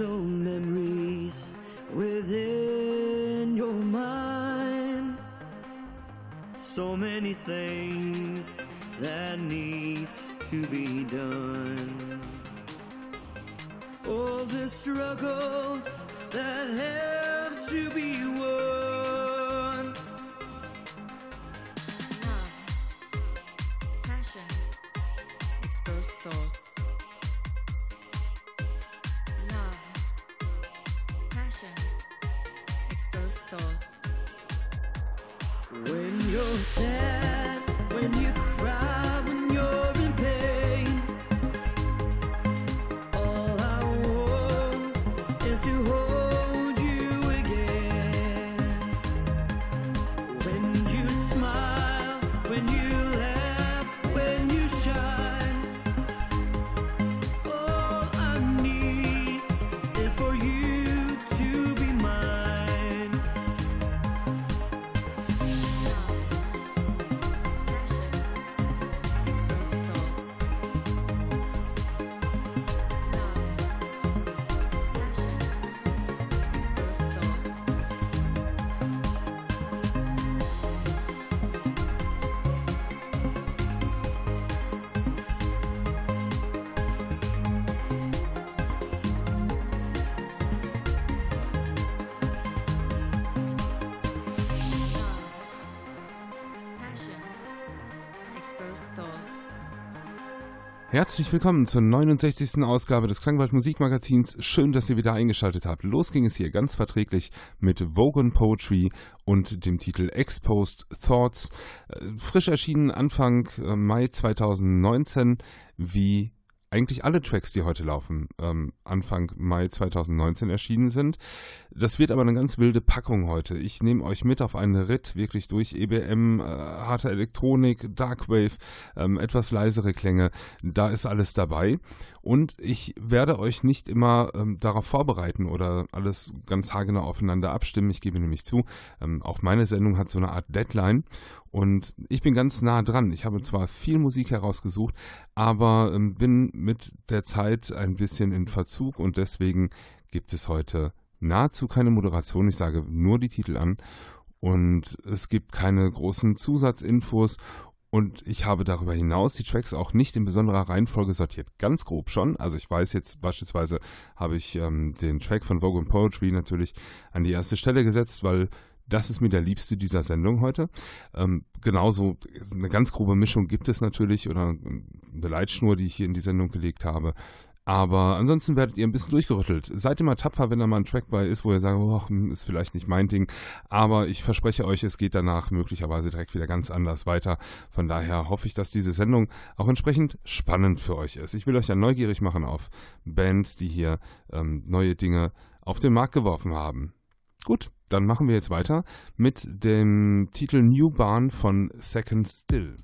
special memories within your mind. So many things that needs to be done. sad Herzlich willkommen zur 69. Ausgabe des Klangwald Musikmagazins. Schön, dass ihr wieder eingeschaltet habt. Los ging es hier ganz verträglich mit Vogon Poetry und dem Titel Exposed Thoughts. Äh, frisch erschienen Anfang äh, Mai 2019 wie eigentlich alle Tracks, die heute laufen, ähm, Anfang Mai 2019 erschienen sind. Das wird aber eine ganz wilde Packung heute. Ich nehme euch mit auf einen Ritt, wirklich durch EBM, äh, harte Elektronik, Darkwave, ähm, etwas leisere Klänge. Da ist alles dabei. Und ich werde euch nicht immer ähm, darauf vorbereiten oder alles ganz haargenau aufeinander abstimmen. Ich gebe nämlich zu, ähm, auch meine Sendung hat so eine Art Deadline. Und ich bin ganz nah dran. Ich habe zwar viel Musik herausgesucht, aber ähm, bin mit der Zeit ein bisschen in Verzug und deswegen gibt es heute nahezu keine Moderation. Ich sage nur die Titel an und es gibt keine großen Zusatzinfos und ich habe darüber hinaus die Tracks auch nicht in besonderer Reihenfolge sortiert. Ganz grob schon. Also ich weiß jetzt beispielsweise habe ich ähm, den Track von Vogue Poetry natürlich an die erste Stelle gesetzt, weil das ist mir der liebste dieser Sendung heute. Ähm, genauso eine ganz grobe Mischung gibt es natürlich oder eine Leitschnur, die ich hier in die Sendung gelegt habe. Aber ansonsten werdet ihr ein bisschen durchgerüttelt. Seid immer tapfer, wenn da mal ein Track bei ist, wo ihr sagt, oh, ist vielleicht nicht mein Ding. Aber ich verspreche euch, es geht danach möglicherweise direkt wieder ganz anders weiter. Von daher hoffe ich, dass diese Sendung auch entsprechend spannend für euch ist. Ich will euch ja neugierig machen auf Bands, die hier ähm, neue Dinge auf den Markt geworfen haben. Gut, dann machen wir jetzt weiter mit dem Titel New Barn von Second Still.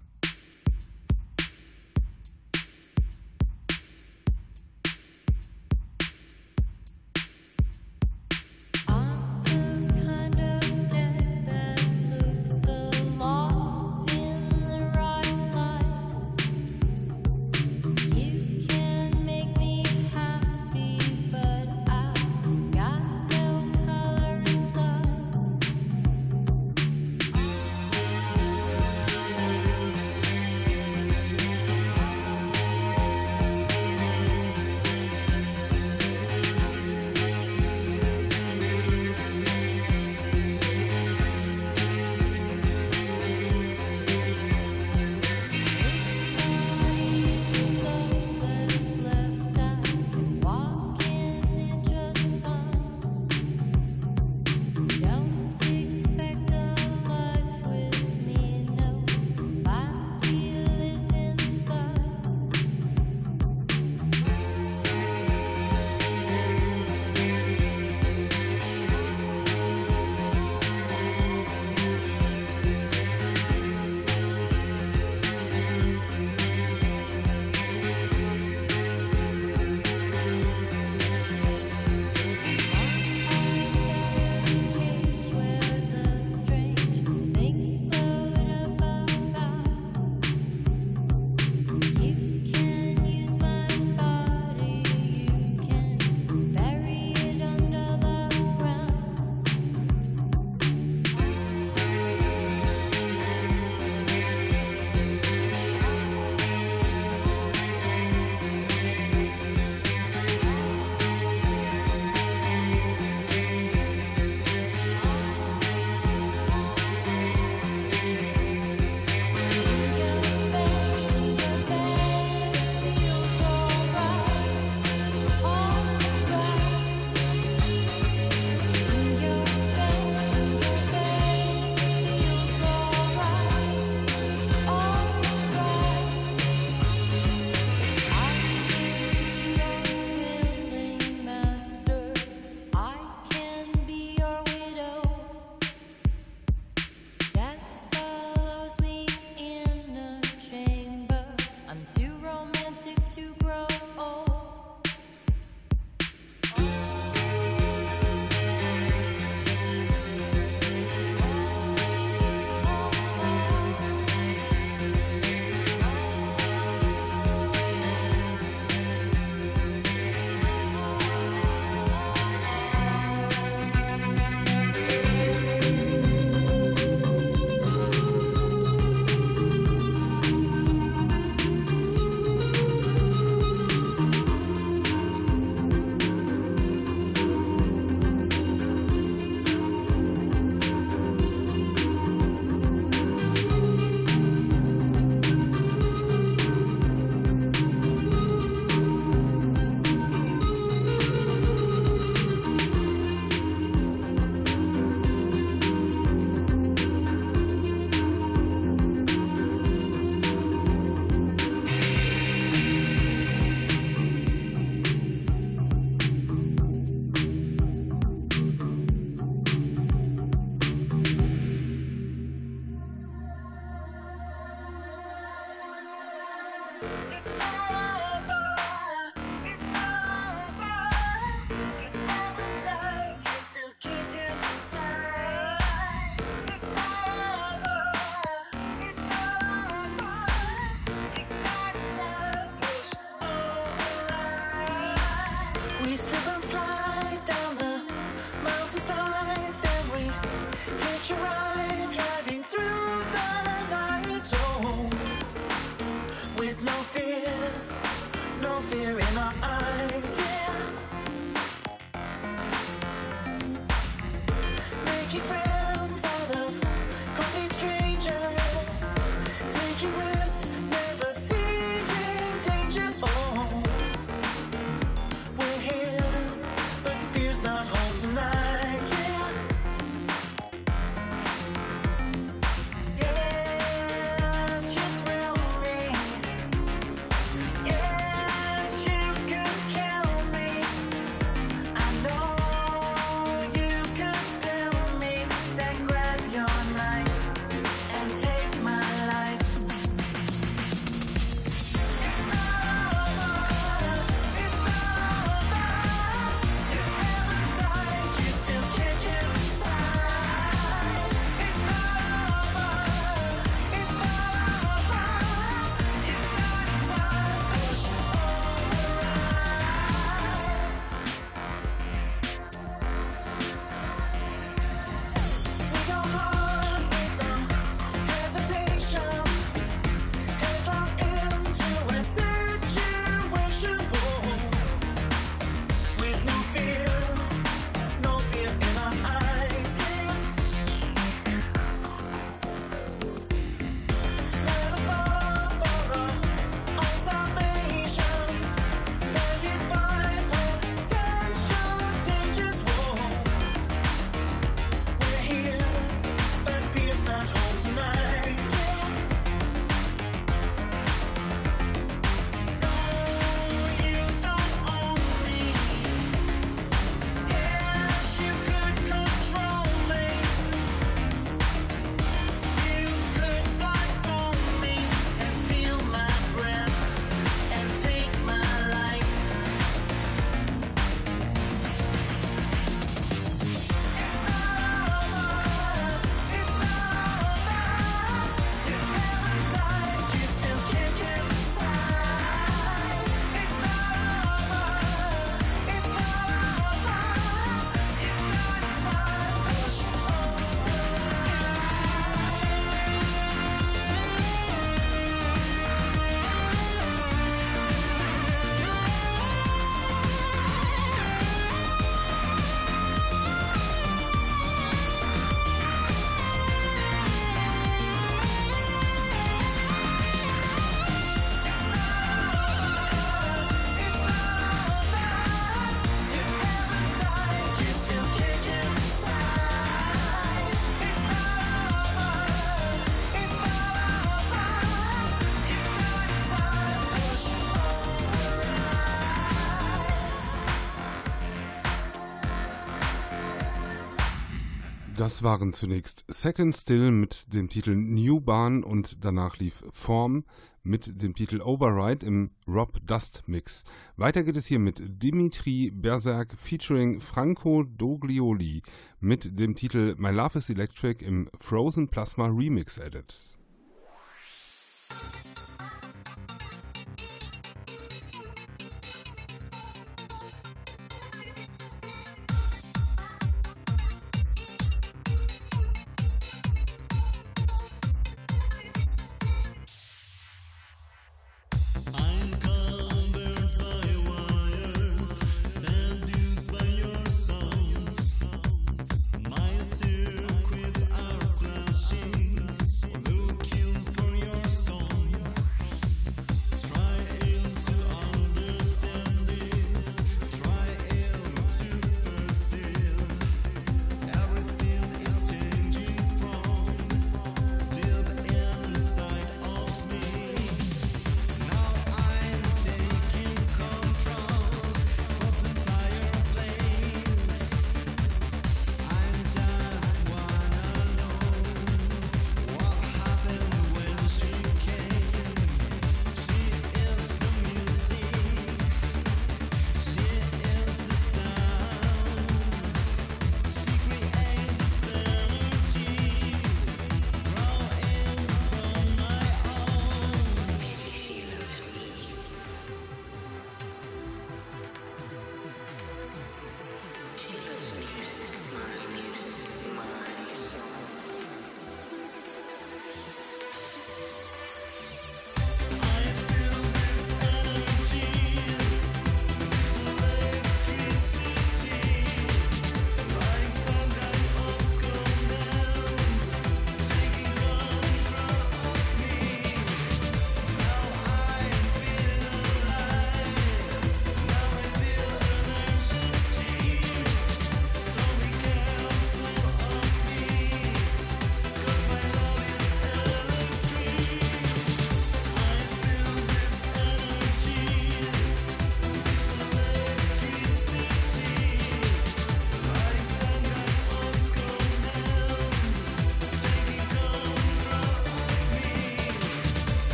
Das waren zunächst Second Still mit dem Titel New Bahn und danach lief Form mit dem Titel Override im Rob Dust Mix. Weiter geht es hier mit Dimitri Berserk featuring Franco Doglioli mit dem Titel My Love is Electric im Frozen Plasma Remix Edit.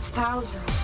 5000.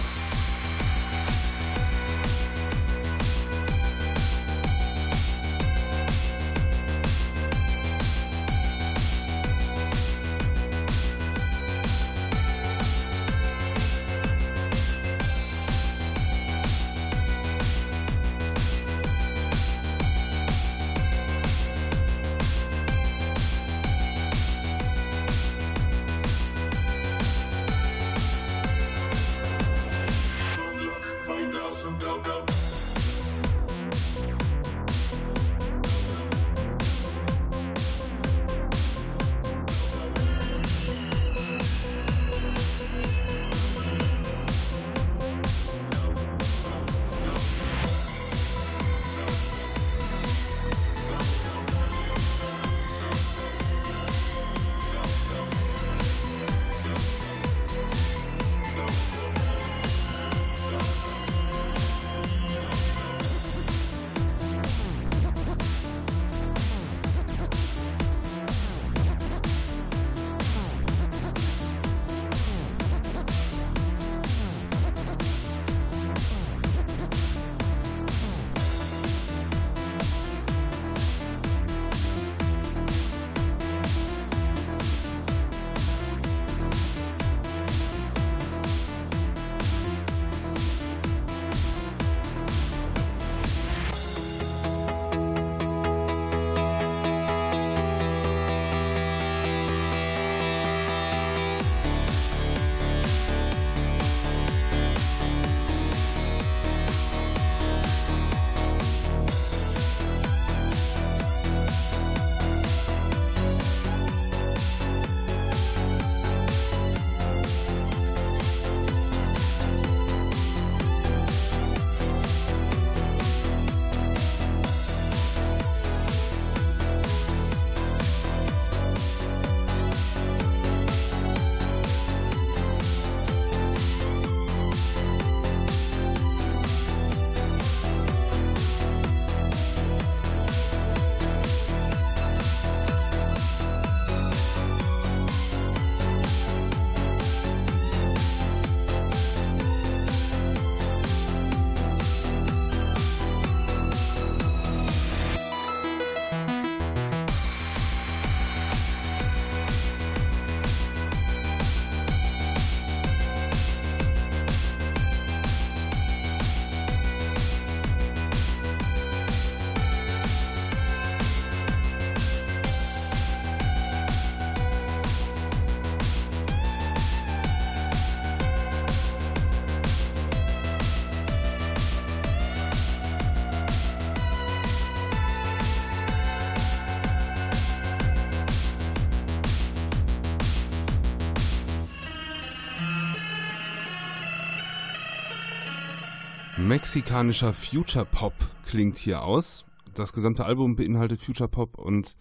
Mexikanischer Future Pop klingt hier aus. Das gesamte Album beinhaltet Future Pop und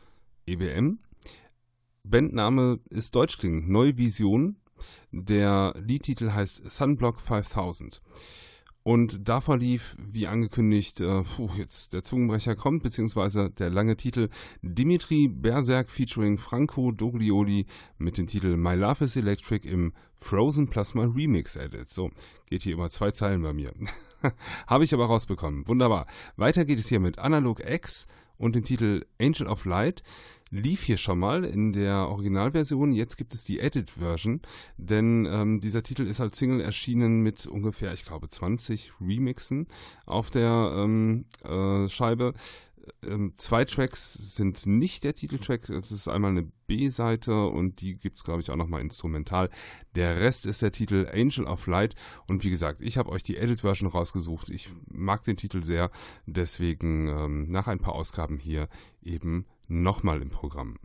EBM. Bandname ist deutsch klingend, Neue Vision. Der Liedtitel heißt Sunblock 5000. Und davor lief, wie angekündigt, äh, puh, jetzt der Zungenbrecher kommt, beziehungsweise der lange Titel Dimitri Berserk featuring Franco Doglioli mit dem Titel My Love is Electric im Frozen Plasma Remix Edit. So, geht hier immer zwei Zeilen bei mir. Habe ich aber rausbekommen. Wunderbar. Weiter geht es hier mit Analog X und dem Titel Angel of Light. Lief hier schon mal in der Originalversion, jetzt gibt es die Edit-Version, denn ähm, dieser Titel ist als Single erschienen mit ungefähr, ich glaube, 20 Remixen auf der ähm, äh, Scheibe. Ähm, zwei Tracks sind nicht der Titeltrack, das ist einmal eine B-Seite und die gibt es, glaube ich, auch nochmal instrumental. Der Rest ist der Titel Angel of Light und wie gesagt, ich habe euch die Edit-Version rausgesucht. Ich mag den Titel sehr, deswegen ähm, nach ein paar Ausgaben hier eben nochmal im Programm.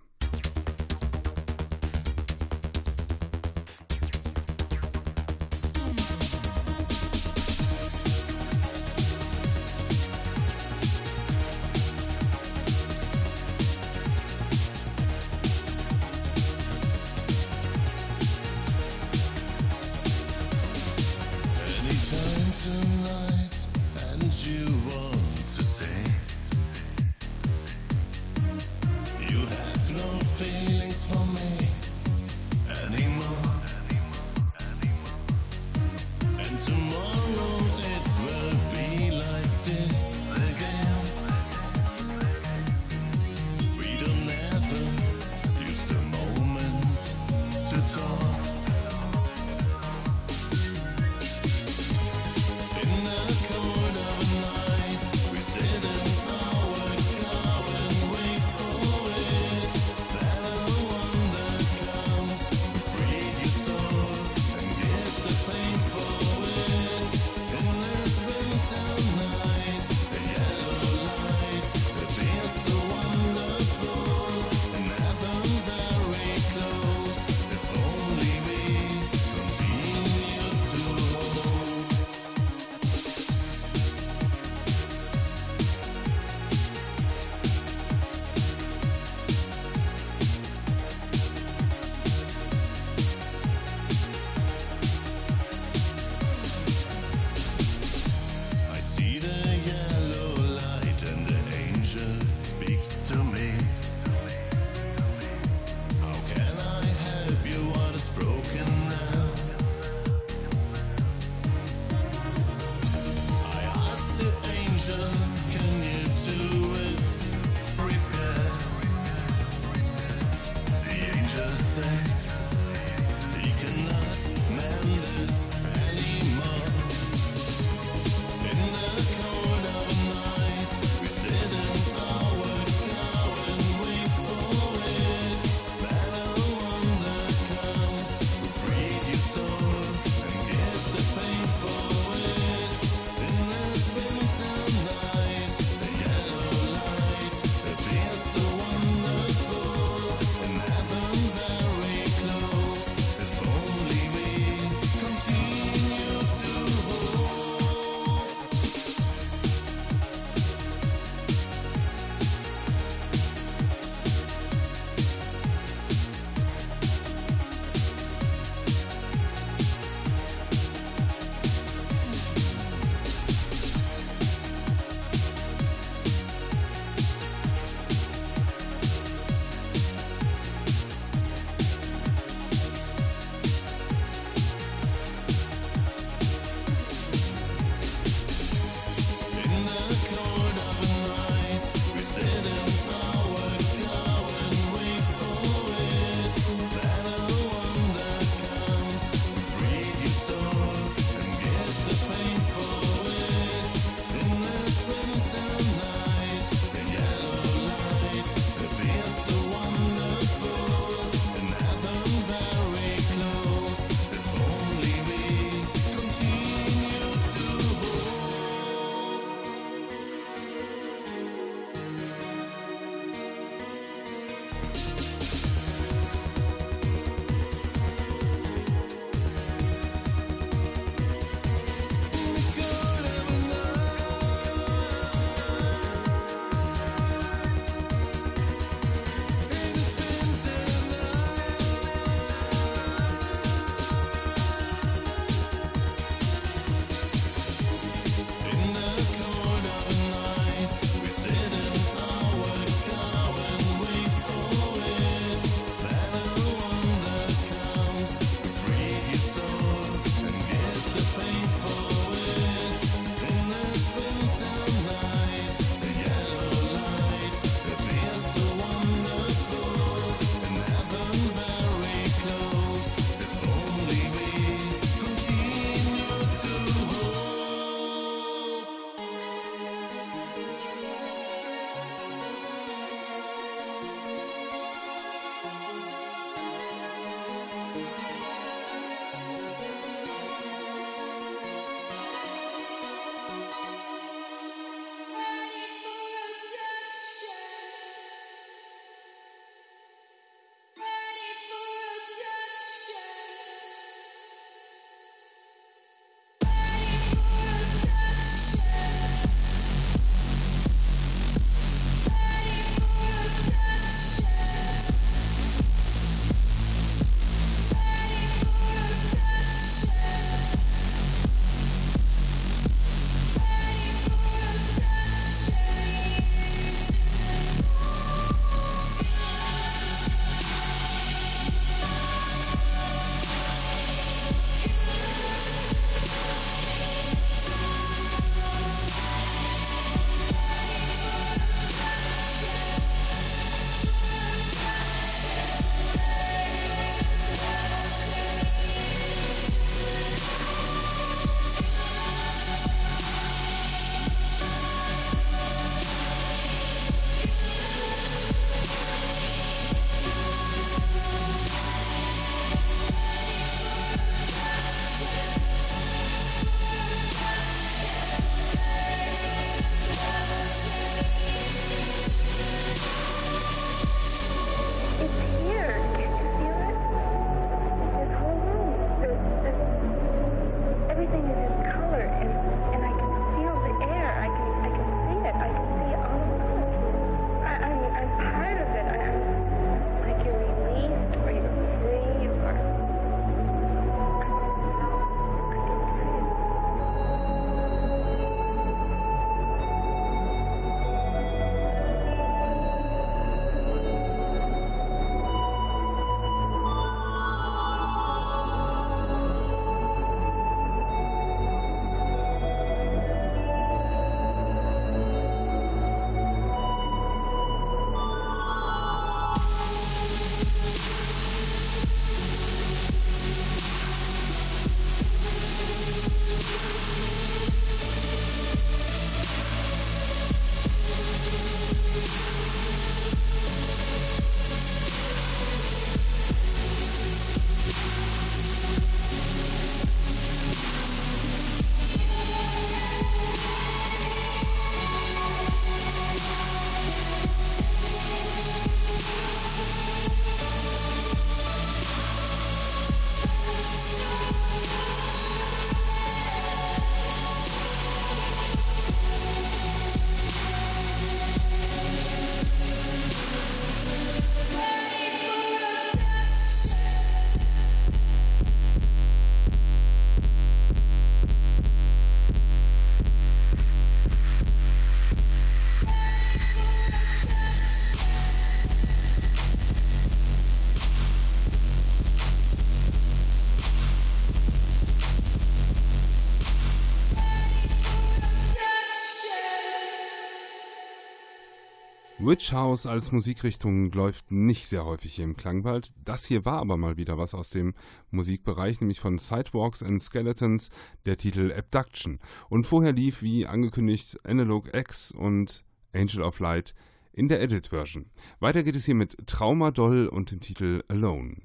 Witch House als Musikrichtung läuft nicht sehr häufig hier im Klangwald. Das hier war aber mal wieder was aus dem Musikbereich, nämlich von Sidewalks and Skeletons, der Titel Abduction. Und vorher lief, wie angekündigt, Analog X und Angel of Light in der Edit-Version. Weiter geht es hier mit Traumadoll und dem Titel Alone.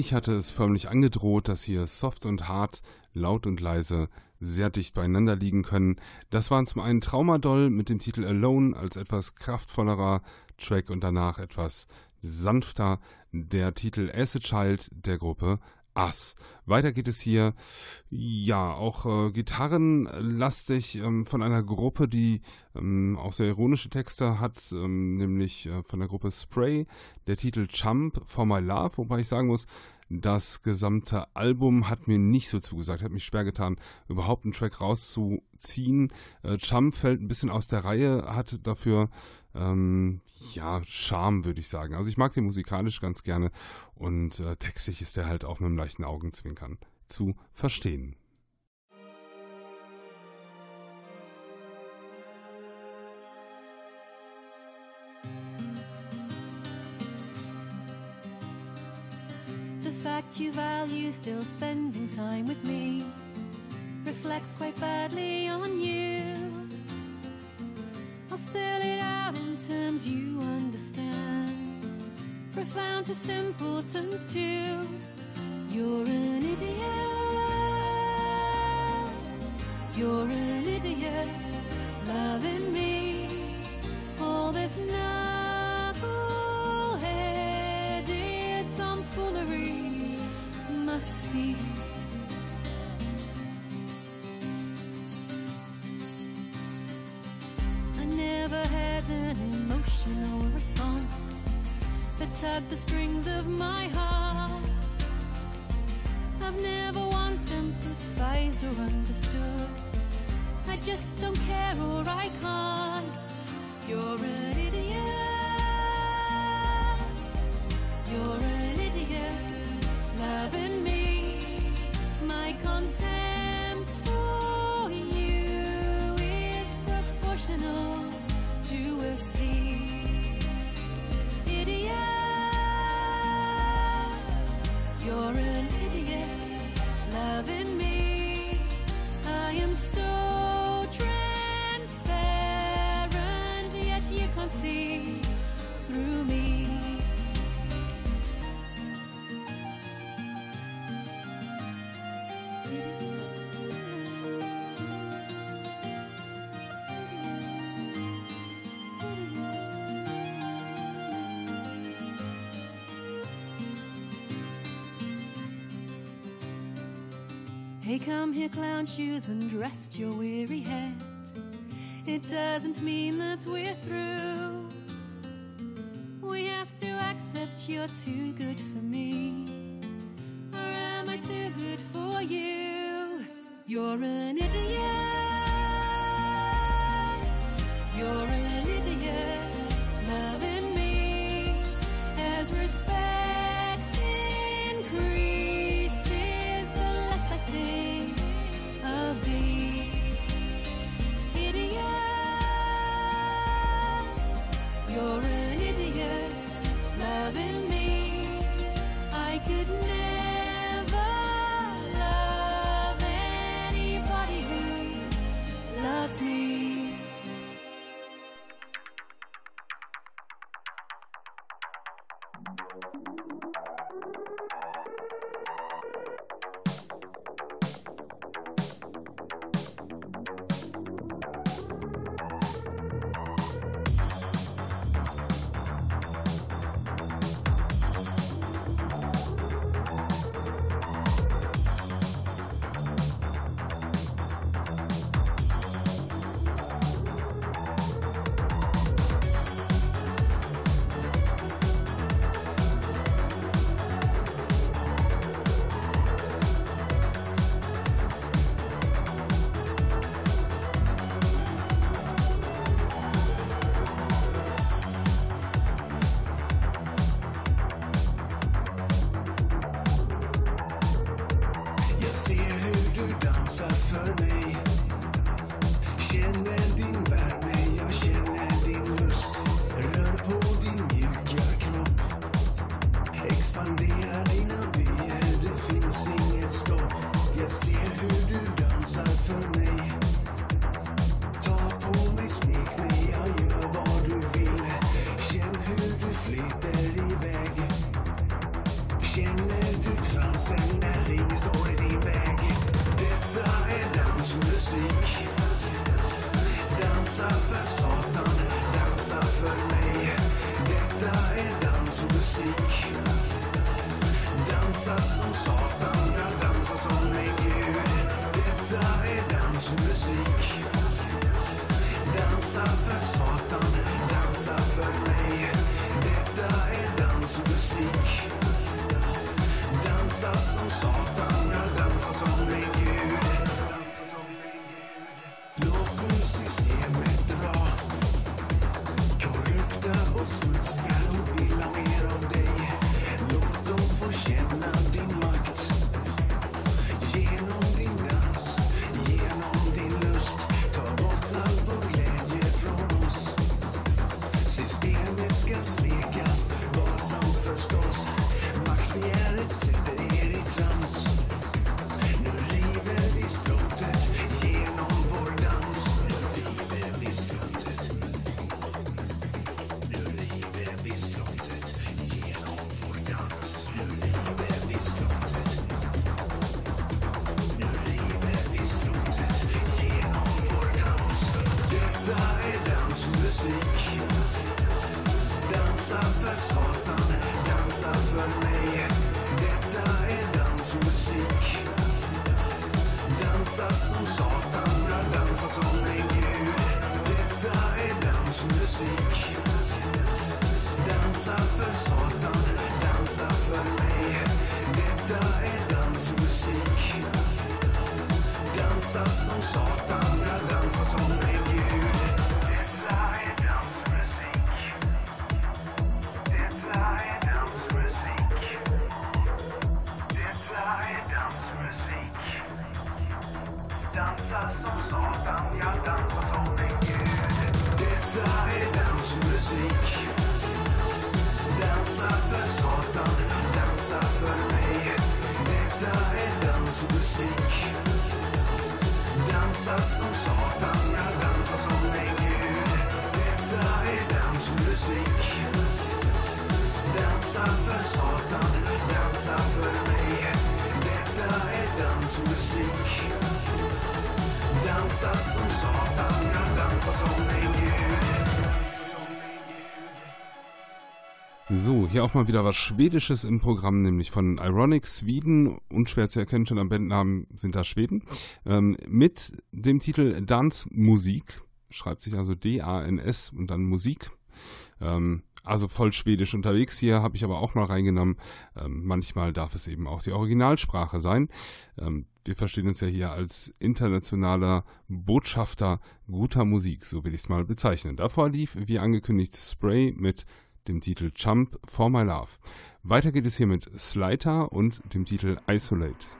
Ich hatte es förmlich angedroht, dass hier soft und hart, laut und leise sehr dicht beieinander liegen können. Das waren zum einen Traumadoll mit dem Titel Alone als etwas kraftvollerer Track und danach etwas sanfter der Titel As a Child der Gruppe Ass. Weiter geht es hier, ja, auch äh, gitarrenlastig ähm, von einer Gruppe, die ähm, auch sehr ironische Texte hat, ähm, nämlich äh, von der Gruppe Spray, der Titel Chump for My Love, wobei ich sagen muss, das gesamte Album hat mir nicht so zugesagt, hat mich schwer getan, überhaupt einen Track rauszuziehen. Äh, Chump fällt ein bisschen aus der Reihe, hat dafür ähm, ja, Charme, würde ich sagen. Also ich mag den musikalisch ganz gerne und äh, textlich ist der halt auch mit einem leichten Augenzwinkern zu verstehen. Fact you value still spending time with me reflects quite badly on you. I'll spell it out in terms you understand. Profound to simpletons too. You're an idiot. You're an idiot. Loving me. All this knuckle-headed cease. I never had an emotional response that tugged the strings of my heart. I've never once sympathized or understood. I just don't care or I can't. You're an idiot. Hey, come here, clown shoes, and rest your weary head. It doesn't mean that we're through. We have to accept you're too good for me. Or am I too good for you? You're an idiot. You're an idiot. Musik. Dansa som Satan, jag dansar som en gud. Detta är dansmusik. Dansa för Satan, dansa för mig. Detta är dansmusik. Dansa som Satan, jag dansar som en gud. Auch mal wieder was Schwedisches im Programm, nämlich von Ironic Sweden, unschwer zu erkennen, schon am Bandnamen sind da Schweden, ähm, mit dem Titel Dance Musik, schreibt sich also D-A-N-S und dann Musik. Ähm, also voll schwedisch unterwegs hier, habe ich aber auch mal reingenommen. Ähm, manchmal darf es eben auch die Originalsprache sein. Ähm, wir verstehen uns ja hier als internationaler Botschafter guter Musik, so will ich es mal bezeichnen. Davor lief, wie angekündigt, Spray mit dem Titel Jump for My Love. Weiter geht es hier mit Sliter und dem Titel Isolate.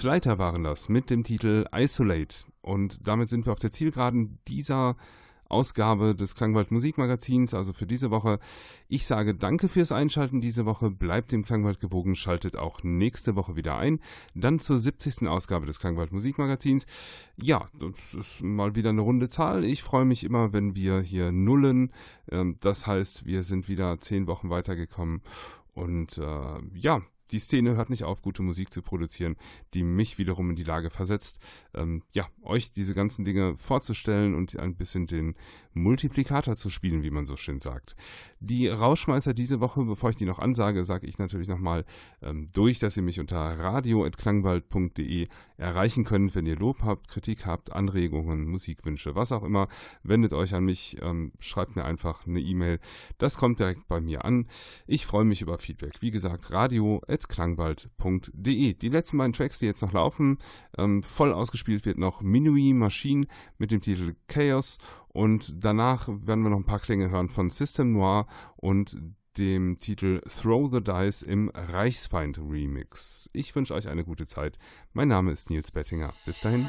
Slater waren das mit dem Titel Isolate. Und damit sind wir auf der Zielgeraden dieser Ausgabe des Klangwald Musikmagazins, also für diese Woche. Ich sage danke fürs Einschalten diese Woche. Bleibt dem Klangwald gewogen, schaltet auch nächste Woche wieder ein. Dann zur 70. Ausgabe des Klangwald Musikmagazins. Ja, das ist mal wieder eine runde Zahl. Ich freue mich immer, wenn wir hier nullen. Ähm, Das heißt, wir sind wieder zehn Wochen weitergekommen. Und äh, ja, die Szene hört nicht auf, gute Musik zu produzieren, die mich wiederum in die Lage versetzt, ähm, ja, euch diese ganzen Dinge vorzustellen und ein bisschen den Multiplikator zu spielen, wie man so schön sagt. Die Rauschmeißer diese Woche, bevor ich die noch ansage, sage ich natürlich nochmal ähm, durch, dass ihr mich unter radio.klangwald.de erreichen könnt, wenn ihr Lob habt, Kritik habt, Anregungen, Musikwünsche, was auch immer. Wendet euch an mich, ähm, schreibt mir einfach eine E-Mail. Das kommt direkt bei mir an. Ich freue mich über Feedback. Wie gesagt, radio.klangwald.de. Die letzten beiden Tracks, die jetzt noch laufen, ähm, voll ausgespielt wird noch Minuit Machine mit dem Titel Chaos und danach werden wir noch ein paar Klänge hören von System Noir und dem Titel Throw the Dice im Reichsfeind Remix. Ich wünsche euch eine gute Zeit. Mein Name ist Nils Bettinger. Bis dahin.